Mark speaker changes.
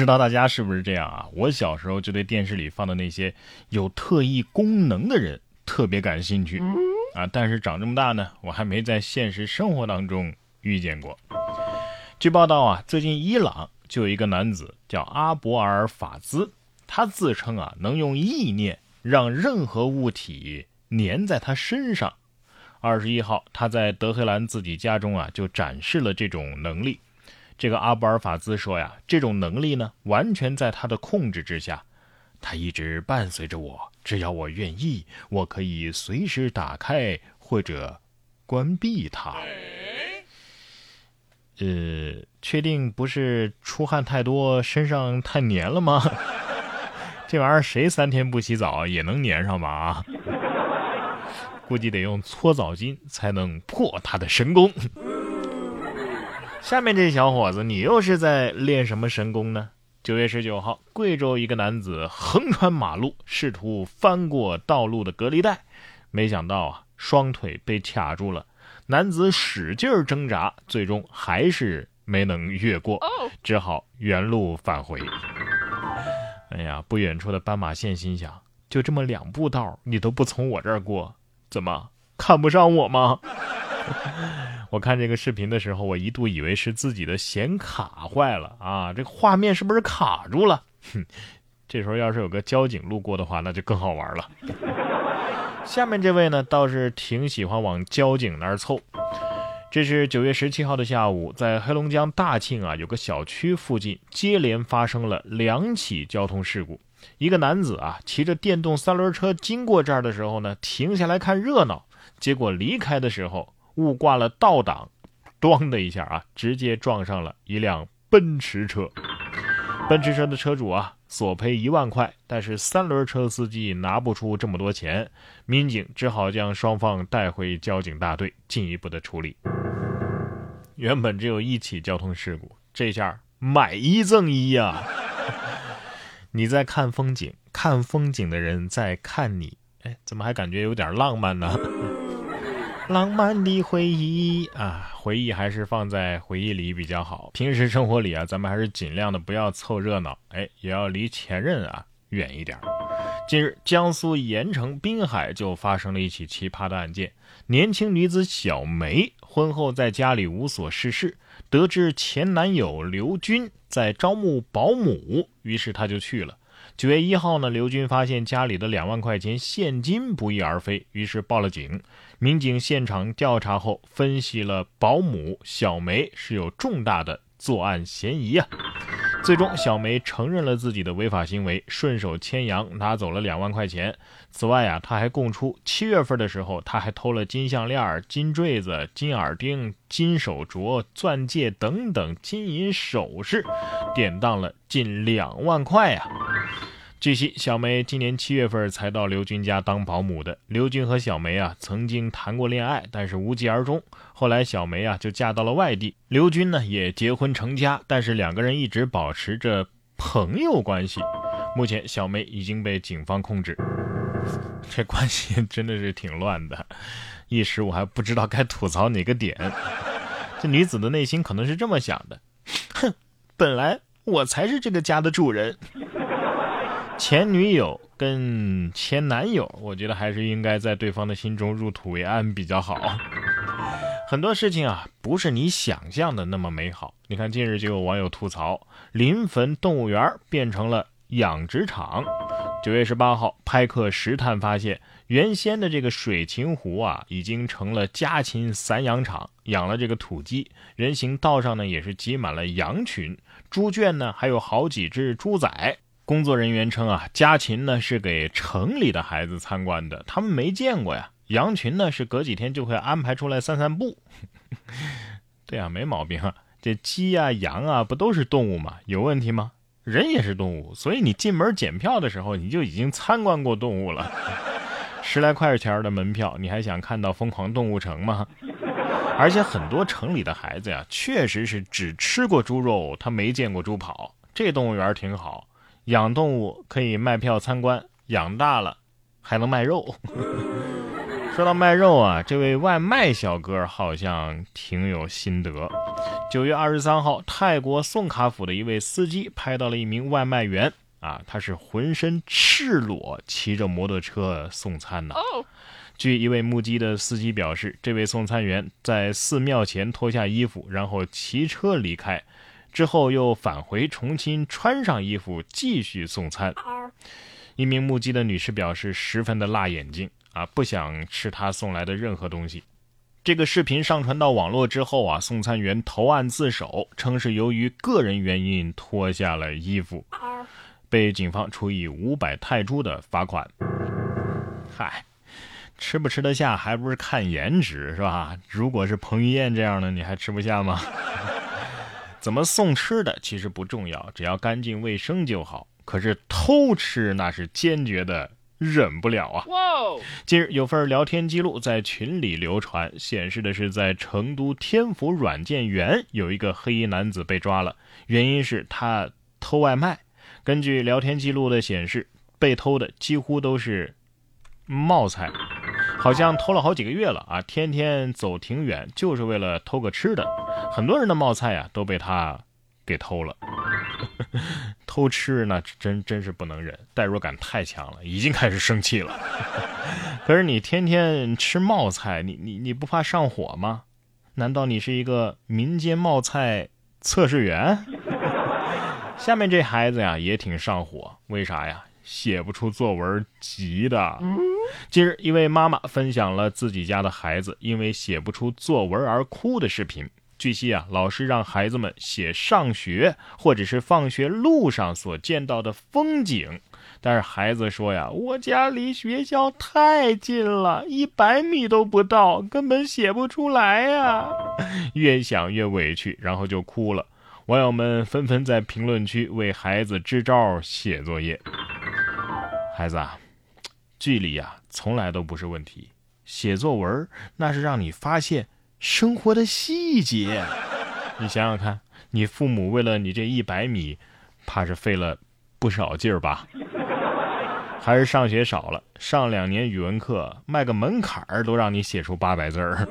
Speaker 1: 知道大家是不是这样啊？我小时候就对电视里放的那些有特异功能的人特别感兴趣啊，但是长这么大呢，我还没在现实生活当中遇见过。据报道啊，最近伊朗就有一个男子叫阿博尔法兹，他自称啊能用意念让任何物体粘在他身上。二十一号，他在德黑兰自己家中啊就展示了这种能力。这个阿布尔法兹说呀，这种能力呢完全在他的控制之下，他一直伴随着我，只要我愿意，我可以随时打开或者关闭它。呃，确定不是出汗太多，身上太黏了吗？这玩意儿谁三天不洗澡也能粘上吧？啊，估计得用搓澡巾才能破他的神功。下面这小伙子，你又是在练什么神功呢？九月十九号，贵州一个男子横穿马路，试图翻过道路的隔离带，没想到啊，双腿被卡住了。男子使劲挣扎，最终还是没能越过，只好原路返回。哎呀，不远处的斑马线心想：就这么两步道，你都不从我这儿过，怎么看不上我吗？我看这个视频的时候，我一度以为是自己的显卡坏了啊，这个画面是不是卡住了？哼，这时候要是有个交警路过的话，那就更好玩了。下面这位呢，倒是挺喜欢往交警那儿凑。这是九月十七号的下午，在黑龙江大庆啊，有个小区附近接连发生了两起交通事故。一个男子啊，骑着电动三轮车经过这儿的时候呢，停下来看热闹，结果离开的时候误挂了倒档，咣的一下啊，直接撞上了一辆奔驰车。奔驰车的车主啊。索赔一万块，但是三轮车司机拿不出这么多钱，民警只好将双方带回交警大队进一步的处理。原本只有一起交通事故，这下买一赠一呀！你在看风景，看风景的人在看你，哎，怎么还感觉有点浪漫呢？浪漫的回忆啊，回忆还是放在回忆里比较好。平时生活里啊，咱们还是尽量的不要凑热闹，哎，也要离前任啊远一点。近日，江苏盐城滨海就发生了一起奇葩的案件。年轻女子小梅婚后在家里无所事事，得知前男友刘军在招募保姆，于是她就去了。九月一号呢，刘军发现家里的两万块钱现金不翼而飞，于是报了警。民警现场调查后，分析了保姆小梅是有重大的作案嫌疑啊。最终，小梅承认了自己的违法行为，顺手牵羊拿走了两万块钱。此外啊，他还供出七月份的时候，他还偷了金项链、金坠子、金耳钉、金手镯、钻戒等等金银首饰，典当了近两万块呀。据悉，小梅今年七月份才到刘军家当保姆的。刘军和小梅啊曾经谈过恋爱，但是无疾而终。后来小梅啊就嫁到了外地，刘军呢也结婚成家，但是两个人一直保持着朋友关系。目前小梅已经被警方控制，这关系 真的是挺乱的，一时我还不知道该吐槽哪个点。这女子的内心可能是这么想的：哼，本来我才是这个家的主人。前女友跟前男友，我觉得还是应该在对方的心中入土为安比较好。很多事情啊，不是你想象的那么美好。你看，近日就有网友吐槽，临汾动物园变成了养殖场。九月十八号，拍客石探发现，原先的这个水禽湖啊，已经成了家禽散养场，养了这个土鸡。人行道上呢，也是挤满了羊群，猪圈呢，还有好几只猪仔。工作人员称啊，家禽呢是给城里的孩子参观的，他们没见过呀。羊群呢是隔几天就会安排出来散散步。对啊，没毛病啊。这鸡啊、羊啊，不都是动物吗？有问题吗？人也是动物，所以你进门检票的时候，你就已经参观过动物了。十来块钱的门票，你还想看到疯狂动物城吗？而且很多城里的孩子呀，确实是只吃过猪肉，他没见过猪跑。这动物园挺好。养动物可以卖票参观，养大了还能卖肉。说到卖肉啊，这位外卖小哥好像挺有心得。九月二十三号，泰国宋卡府的一位司机拍到了一名外卖员啊，他是浑身赤裸骑着摩托车送餐呢。据一位目击的司机表示，这位送餐员在寺庙前脱下衣服，然后骑车离开，之后又返回重新穿上衣服继续送餐。一名目击的女士表示十分的辣眼睛啊，不想吃他送来的任何东西。这个视频上传到网络之后啊，送餐员投案自首，称是由于个人原因脱下了衣服，被警方处以五百泰铢的罚款。嗨。吃不吃得下还不是看颜值是吧？如果是彭于晏这样的，你还吃不下吗？怎么送吃的其实不重要，只要干净卫生就好。可是偷吃那是坚决的忍不了啊！近日有份聊天记录在群里流传，显示的是在成都天府软件园有一个黑衣男子被抓了，原因是他偷外卖。根据聊天记录的显示，被偷的几乎都是冒菜。好像偷了好几个月了啊！天天走挺远，就是为了偷个吃的。很多人的冒菜啊都被他给偷了。偷吃那真真是不能忍，代入感太强了，已经开始生气了。可是你天天吃冒菜，你你你不怕上火吗？难道你是一个民间冒菜测试员？下面这孩子呀也挺上火，为啥呀？写不出作文，急的。近日，一位妈妈分享了自己家的孩子因为写不出作文而哭的视频。据悉啊，老师让孩子们写上学或者是放学路上所见到的风景，但是孩子说呀：“我家离学校太近了，一百米都不到，根本写不出来呀。”越想越委屈，然后就哭了。网友们纷纷在评论区为孩子支招写作业。孩子啊，距离呀从来都不是问题。写作文那是让你发现生活的细节。你想想看，你父母为了你这一百米，怕是费了不少劲儿吧？还是上学少了，上两年语文课，迈个门槛儿都让你写出八百字儿。